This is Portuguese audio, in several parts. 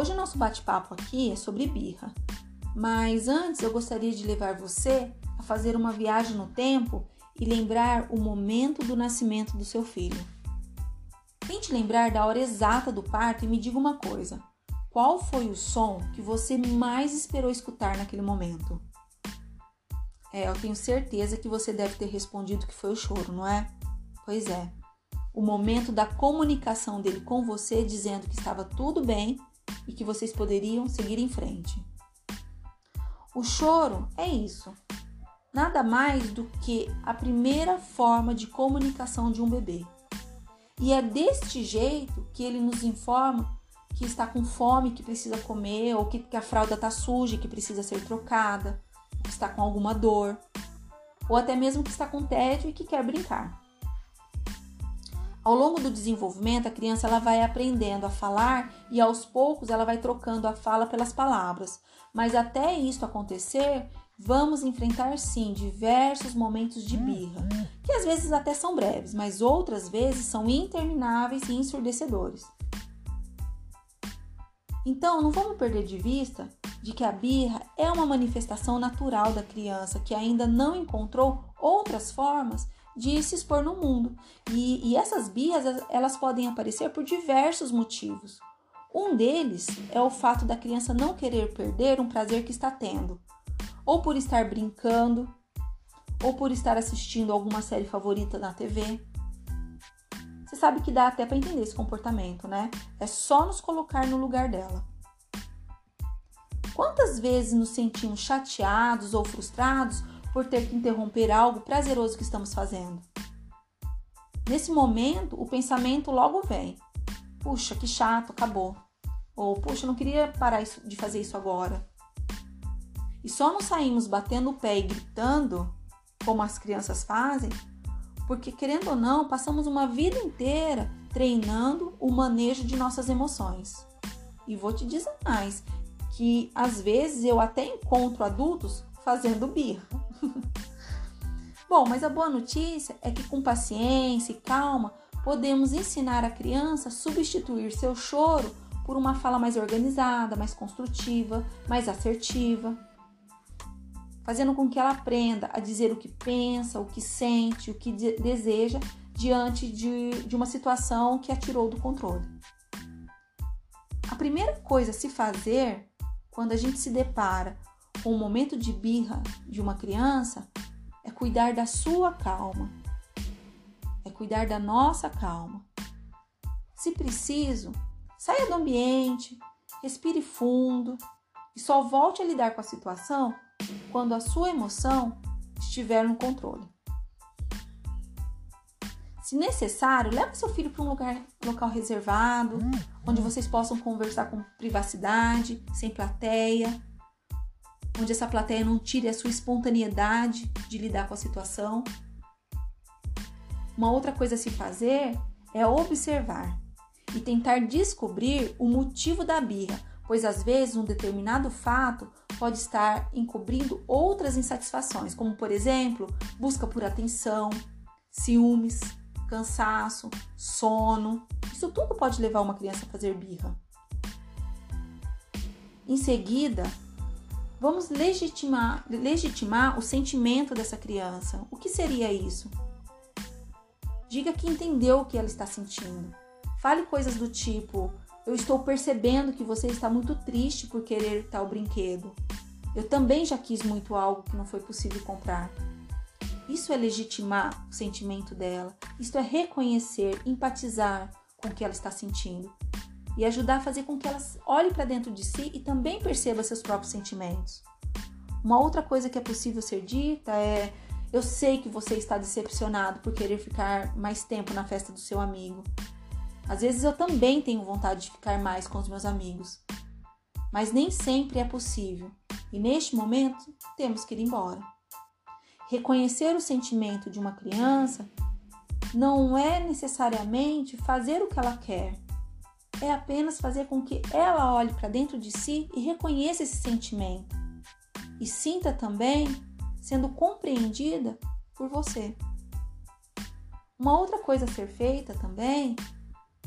Hoje o nosso bate-papo aqui é sobre birra, mas antes eu gostaria de levar você a fazer uma viagem no tempo e lembrar o momento do nascimento do seu filho. Tente lembrar da hora exata do parto e me diga uma coisa: qual foi o som que você mais esperou escutar naquele momento? É, eu tenho certeza que você deve ter respondido que foi o choro, não é? Pois é. O momento da comunicação dele com você dizendo que estava tudo bem e que vocês poderiam seguir em frente. O choro é isso. Nada mais do que a primeira forma de comunicação de um bebê. E é deste jeito que ele nos informa que está com fome, que precisa comer, ou que, a fralda está suja, que precisa ser trocada, que está com alguma dor, ou até mesmo que está com tédio e que quer brincar. Ao longo do desenvolvimento, a criança ela vai aprendendo a falar e aos poucos ela vai trocando a fala pelas palavras. Mas até isso acontecer, vamos enfrentar sim diversos momentos de birra, que às vezes até são breves, mas outras vezes são intermináveis e ensurdecedores. Então, não vamos perder de vista de que a birra é uma manifestação natural da criança que ainda não encontrou outras formas de se expor no mundo. E, e essas birras elas podem aparecer por diversos motivos. Um deles é o fato da criança não querer perder um prazer que está tendo, ou por estar brincando, ou por estar assistindo alguma série favorita na TV. Você sabe que dá até para entender esse comportamento, né? É só nos colocar no lugar dela. Quantas vezes nos sentimos chateados ou frustrados por ter que interromper algo prazeroso que estamos fazendo? Nesse momento, o pensamento logo vem: puxa, que chato, acabou. Ou puxa, não queria parar de fazer isso agora. E só não saímos batendo o pé e gritando, como as crianças fazem, porque querendo ou não, passamos uma vida inteira treinando o manejo de nossas emoções. E vou te dizer mais, que às vezes eu até encontro adultos fazendo birra. Bom, mas a boa notícia é que com paciência e calma podemos ensinar a criança a substituir seu choro por uma fala mais organizada, mais construtiva, mais assertiva, fazendo com que ela aprenda a dizer o que pensa, o que sente, o que deseja diante de, de uma situação que a tirou do controle. A primeira coisa a se fazer quando a gente se depara com um momento de birra de uma criança é cuidar da sua calma, é cuidar da nossa calma. Se preciso, saia do ambiente, respire fundo e só volte a lidar com a situação quando a sua emoção estiver no controle. Se necessário, leve seu filho para um lugar, local reservado, hum, onde vocês possam conversar com privacidade, sem plateia, onde essa plateia não tire a sua espontaneidade de lidar com a situação. Uma outra coisa a se fazer é observar e tentar descobrir o motivo da birra, pois às vezes um determinado fato pode estar encobrindo outras insatisfações, como por exemplo, busca por atenção, ciúmes, cansaço, sono. Isso tudo pode levar uma criança a fazer birra. Em seguida, vamos legitimar, legitimar o sentimento dessa criança. O que seria isso? Diga que entendeu o que ela está sentindo. Fale coisas do tipo: Eu estou percebendo que você está muito triste por querer tal brinquedo. Eu também já quis muito algo que não foi possível comprar. Isso é legitimar o sentimento dela, isso é reconhecer, empatizar com o que ela está sentindo e ajudar a fazer com que ela olhe para dentro de si e também perceba seus próprios sentimentos. Uma outra coisa que é possível ser dita é: eu sei que você está decepcionado por querer ficar mais tempo na festa do seu amigo. Às vezes eu também tenho vontade de ficar mais com os meus amigos, mas nem sempre é possível e neste momento temos que ir embora. Reconhecer o sentimento de uma criança não é necessariamente fazer o que ela quer, é apenas fazer com que ela olhe para dentro de si e reconheça esse sentimento e sinta também sendo compreendida por você. Uma outra coisa a ser feita também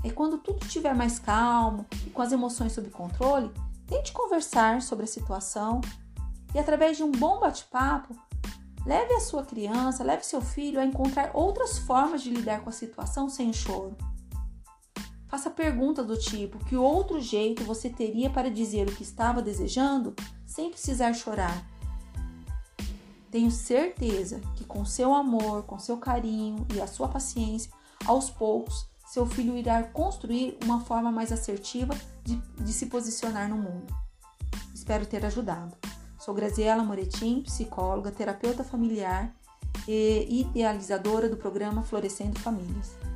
E quando tudo estiver mais calmo e com as emoções sob controle, tente conversar sobre a situação e através de um bom bate-papo, leve a sua criança, leve seu filho a encontrar outras formas de lidar com a situação sem choro. Faça perguntas do tipo: que outro jeito você teria para dizer o que estava desejando sem precisar chorar? Tenho certeza que com seu amor, com seu carinho e a sua paciência, aos poucos, seu filho irá construir uma forma mais assertiva de, de se posicionar no mundo. Espero ter ajudado. Sou Graziela Moretim, psicóloga, terapeuta familiar e idealizadora do programa Florescendo Famílias.